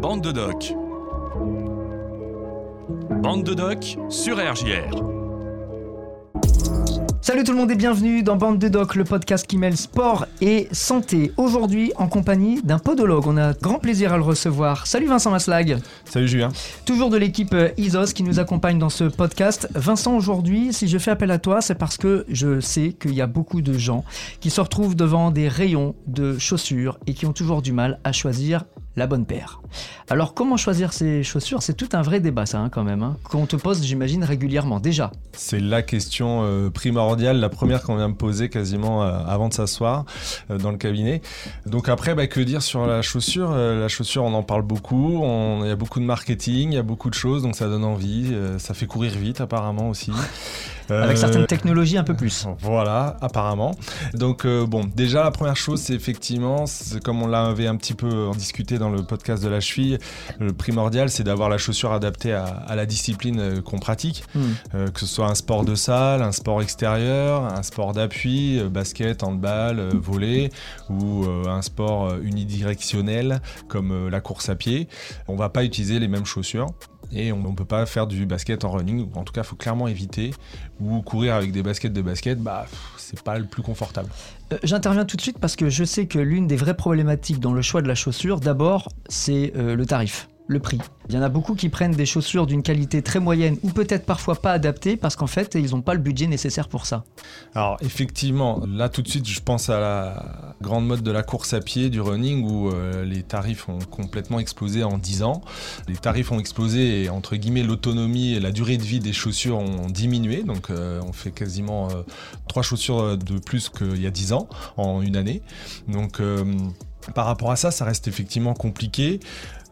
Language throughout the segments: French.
Bande de doc. Bande de doc sur RJR. Salut tout le monde et bienvenue dans Bande de Doc, le podcast qui mêle sport et santé. Aujourd'hui en compagnie d'un podologue, on a grand plaisir à le recevoir. Salut Vincent Maslag. Salut Julien. Toujours de l'équipe ISOS qui nous accompagne dans ce podcast. Vincent, aujourd'hui, si je fais appel à toi, c'est parce que je sais qu'il y a beaucoup de gens qui se retrouvent devant des rayons de chaussures et qui ont toujours du mal à choisir la bonne paire. Alors comment choisir ces chaussures? C'est tout un vrai débat ça hein, quand même, hein, qu'on te pose j'imagine régulièrement déjà. C'est la question euh, primordiale, la première qu'on vient me poser quasiment euh, avant de s'asseoir euh, dans le cabinet. Donc après, bah, que dire sur la chaussure? La chaussure, on en parle beaucoup, il y a beaucoup de marketing, il y a beaucoup de choses, donc ça donne envie, ça fait courir vite apparemment aussi. Avec certaines technologies un peu plus. Voilà, apparemment. Donc bon, déjà la première chose, c'est effectivement, comme on l'avait un petit peu discuté dans le podcast de la cheville, le primordial, c'est d'avoir la chaussure adaptée à, la discipline euh, qu'on pratique, hmm. euh, que ce soit un sport de salle, un sport extérieur, un sport d'appui, euh, basket, handball, volley, ou un sport unidirectionnel comme la course à pied. On va pas utiliser les mêmes chaussures. Et on ne peut pas faire du basket en running, ou en tout cas, il faut clairement éviter. Ou courir avec des baskets de basket, bah, c'est pas le plus confortable. Euh, j'interviens tout de suite parce que je sais que l'une des vraies problématiques dans le choix de la chaussure, d'abord, c'est euh, le tarif le prix. Il y en a beaucoup qui prennent des chaussures d'une qualité très moyenne ou peut-être parfois pas adaptées parce qu'en fait, ils n'ont pas le budget nécessaire pour ça. Alors effectivement, là tout de suite, je pense à la grande mode de la course à pied, du running, où euh, les tarifs ont complètement explosé en 10 ans. Les tarifs ont explosé et entre guillemets l'autonomie et la durée de vie des chaussures ont diminué. Donc euh, on fait quasiment 3 euh, chaussures de plus qu'il y a 10 ans en une année. Donc par rapport à ça, ça reste effectivement compliqué.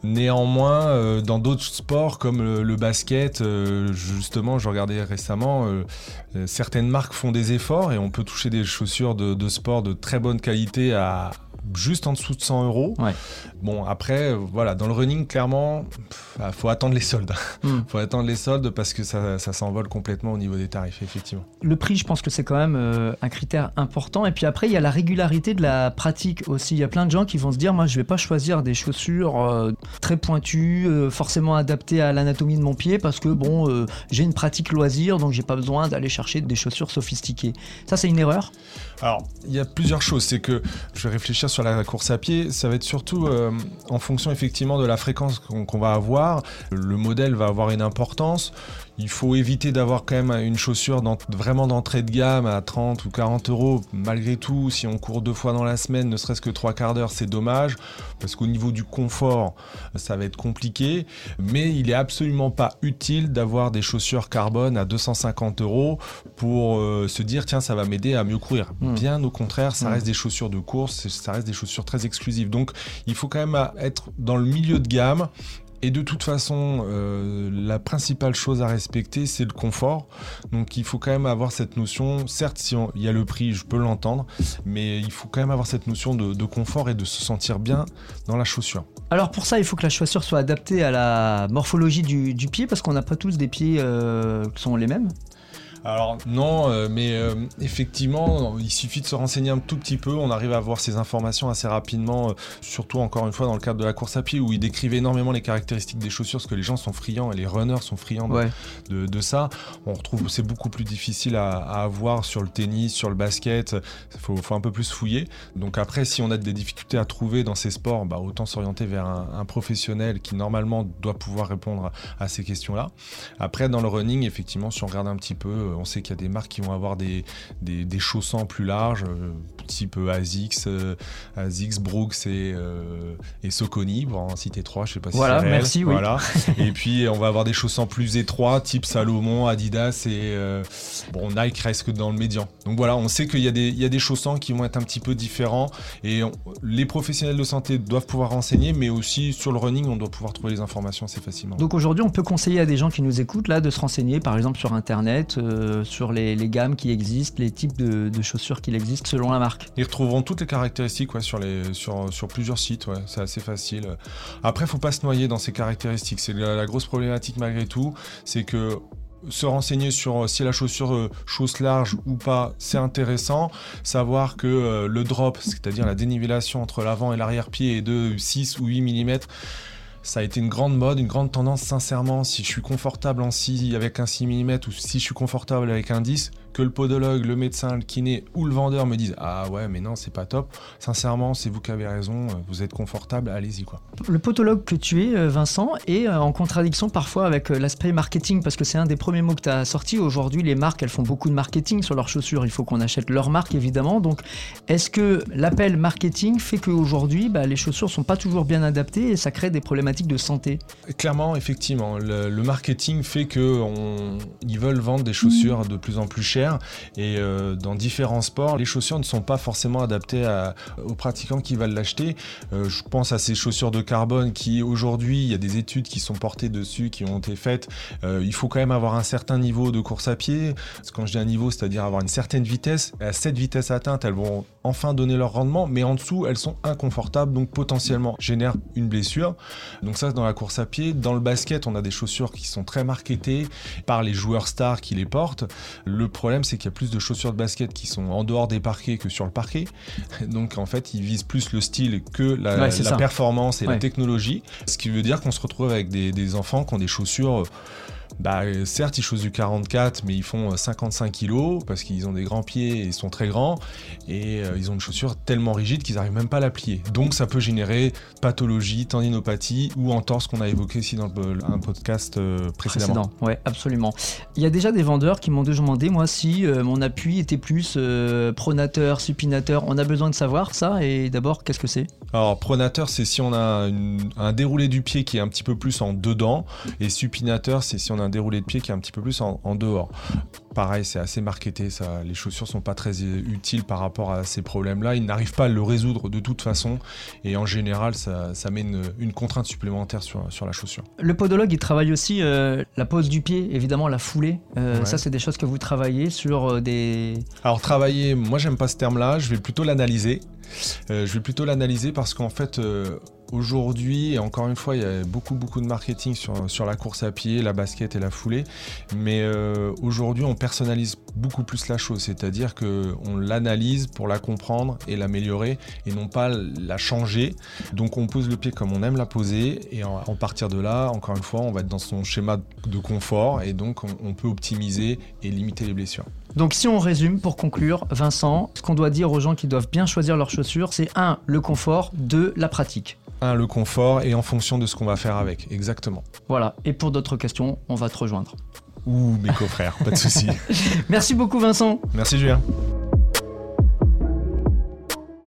Néanmoins, euh, dans d'autres sports comme le, basket, euh, justement, je regardais récemment, euh, certaines marques font des efforts et on peut toucher des chaussures de sport de très bonne qualité à, juste en dessous de 100 euros. Bon, après, voilà, dans le running, clairement, il ah, faut attendre les soldes. Il hmm. faut attendre les soldes parce que ça, s'envole complètement au niveau des tarifs, effectivement. Le prix, je pense que c'est quand même euh, un critère important. Et puis après, il y a la régularité de la pratique aussi. Il y a plein de gens qui vont se dire, moi, je vais pas choisir des chaussures euh, très pointues, euh, forcément adaptées à l'anatomie de mon pied parce que, bon, j'ai une pratique loisir, donc j'ai pas besoin d'aller chercher des chaussures sophistiquées. Ça, c'est une erreur? Alors, il y a plusieurs choses. C'est que je vais réfléchir sur la course à pied, ça va être surtout euh, en fonction effectivement de la fréquence qu'on va avoir. Le modèle va avoir une importance. Il faut éviter d'avoir quand même une chaussure vraiment d'entrée de gamme à 30 ou 40 euros. Malgré tout, si on court deux fois dans la semaine, ne serait-ce que trois quarts d'heure, c'est dommage. Parce qu'au niveau du confort, ça va être compliqué. Mais il est absolument pas utile d'avoir des chaussures carbone à 250 euros pour euh, se dire tiens, ça va m'aider à mieux courir. Hmm. Bien au contraire, ça hmm. reste des chaussures de course, ça reste des chaussures très exclusives. Donc il faut quand même être dans le milieu de gamme et de toute façon, euh, la principale chose à respecter, c'est le confort. Donc il faut quand même avoir cette notion, certes, si il y a le prix, je peux l'entendre, mais il faut quand même avoir cette notion de, confort et de se sentir bien dans la chaussure. Alors pour ça, il faut que la chaussure soit adaptée à la morphologie du, pied, parce qu'on n'a pas tous des pieds euh, qui sont les mêmes. Alors non, euh, mais euh, effectivement, il suffit de se renseigner un tout petit peu. On arrive à avoir ces informations assez rapidement, euh, surtout encore une fois dans le cadre de la course à pied où il décrivent énormément les caractéristiques des chaussures, parce que les gens sont friands et les runners sont friands de, ça. On retrouve c'est beaucoup plus difficile à, avoir sur le tennis, sur le basket. Il faut, un peu plus fouiller. Donc après, si on a des difficultés à trouver dans ces sports, bah, autant s'orienter vers un, professionnel qui normalement doit pouvoir répondre à ces questions-là. Après, dans le running, effectivement, si on regarde un petit peu on sait qu'il y a des marques qui vont avoir des, des, chaussants plus larges, euh, type euh, ASICS, euh, ASICS, Brooks et, et Soconi, pour en citer trois, je sais pas si Voilà, merci, voilà. et puis on va avoir des chaussants plus étroits, type Salomon, Adidas et bon, Nike reste dans le médian. Donc voilà, on sait qu'il y, a des, il y a des chaussants qui vont être un petit peu différents et les professionnels de santé doivent pouvoir renseigner, mais aussi sur le running, on doit pouvoir trouver les informations assez facilement. Donc aujourd'hui, on peut conseiller à des gens qui nous écoutent là de se renseigner, par exemple sur Internet, euh, sur les, gammes qui existent, les types de, chaussures qui existent selon la marque. Ils retrouveront toutes les caractéristiques sur, les, plusieurs sites, c'est assez facile. Après, faut pas se noyer dans ces caractéristiques. C'est la, grosse problématique malgré tout, c'est que se renseigner sur si la chaussure euh, chausse large ou pas, c'est intéressant. Savoir que euh, le drop, c'est-à-dire la dénivellation entre l'avant et l'arrière-pied est de 6 ou 8 mm Ça a été une grande mode, une grande tendance, sincèrement. Si je suis confortable en 6 avec un 6 mm ou si je suis confortable avec un 10, que le podologue, le médecin, le kiné ou le vendeur me disent Ah ouais, mais non, c'est pas top. Sincèrement, c'est vous qui avez raison, vous êtes confortable, allez-y quoi. Le podologue que tu es, euh, Vincent, est euh, en contradiction parfois avec euh, l'aspect marketing parce que c'est un des premiers mots que tu as sorti. Aujourd'hui, les marques, elles font beaucoup de marketing sur leurs chaussures. Il faut qu'on achète leur marque évidemment. Donc, est-ce que l'appel marketing fait qu'aujourd'hui, bah, les chaussures sont pas toujours bien adaptées et ça crée des problématiques de santé? Clairement, effectivement, le, marketing fait qu'ils veulent vendre des chaussures de plus en plus chères et euh, dans différents sports, les chaussures ne sont pas forcément adaptées aux pratiquants qui veulent l'acheter. Euh, je pense à ces chaussures de carbone qui aujourd'hui, il y a des études qui sont portées dessus, qui ont été faites. Euh, il faut quand même avoir un certain niveau de course à pied. Quand je dis un niveau, c'est-à-dire avoir une certaine vitesse. À cette vitesse atteinte, elles vont enfin donner leur rendement, mais en dessous, elles sont inconfortables, donc potentiellement génèrent une blessure. Donc ça, dans la course à pied. Dans le basket, on a des chaussures qui sont très marketées par les joueurs stars qui les portent. Le problème c'est qu'il y a plus de chaussures de basket qui sont en dehors des parquets que sur le parquet. Donc en fait, ils visent plus le style que la, performance et la technologie. Ce qui veut dire qu'on se retrouve avec des, des enfants qui ont des chaussures bah, certes, ils chaussent du 44, mais ils font 55 euh, kg parce qu'ils ont des grands pieds et ils sont très grands. Et euh, ils ont une chaussure tellement rigide qu'ils n'arrivent même pas à la plier. Donc, ça peut générer pathologie, tendinopathie ou entorse qu'on a évoqué ici dans un podcast euh, précédemment. Précédent, ouais, absolument. Il y a déjà des vendeurs qui m'ont demandé, moi, si mon appui était plus pronateur, supinateur. On a besoin de savoir ça. Et d'abord, qu'est-ce que c'est? Alors, pronateur, c'est si on a un déroulé du pied qui est un petit peu plus en dedans. Et supinateur, c'est si on a un déroulé de pied qui est un petit peu plus en, dehors. Pareil, c'est assez marketé, ça, les chaussures sont pas très utiles par rapport à ces problèmes-là. Ils n'arrivent pas à le résoudre de toute façon et en général, ça, ça met une, contrainte supplémentaire sur, sur la chaussure. Le podologue, il travaille aussi euh, la pose du pied, évidemment la foulée. Euh, ça, c'est des choses que vous travaillez sur euh, des... Alors travailler, moi j'aime pas ce terme-là, je vais plutôt l'analyser. je vais plutôt l'analyser parce qu'en fait, Aujourd'hui, et encore une fois, il y a beaucoup beaucoup de marketing sur, sur la course à pied, la basket et la foulée. Mais euh, aujourd'hui, on personnalise beaucoup plus la chose, c'est-à-dire qu'on l'analyse pour la comprendre et l'améliorer et non pas la changer. Donc on pose le pied comme on aime la poser et en, partir de là, encore une fois, on va être dans son schéma de confort et donc on peut optimiser et limiter les blessures. Donc si on résume pour conclure, Vincent, ce qu'on doit dire aux gens qui doivent bien choisir leurs chaussures, c'est 1. le confort, 2. la pratique. 1. le confort et en fonction de ce qu'on va faire avec, exactement. Voilà, et pour d'autres questions, on va te rejoindre. Ouh, mes coffrères, pas de souci. Merci beaucoup Vincent. Merci Julien.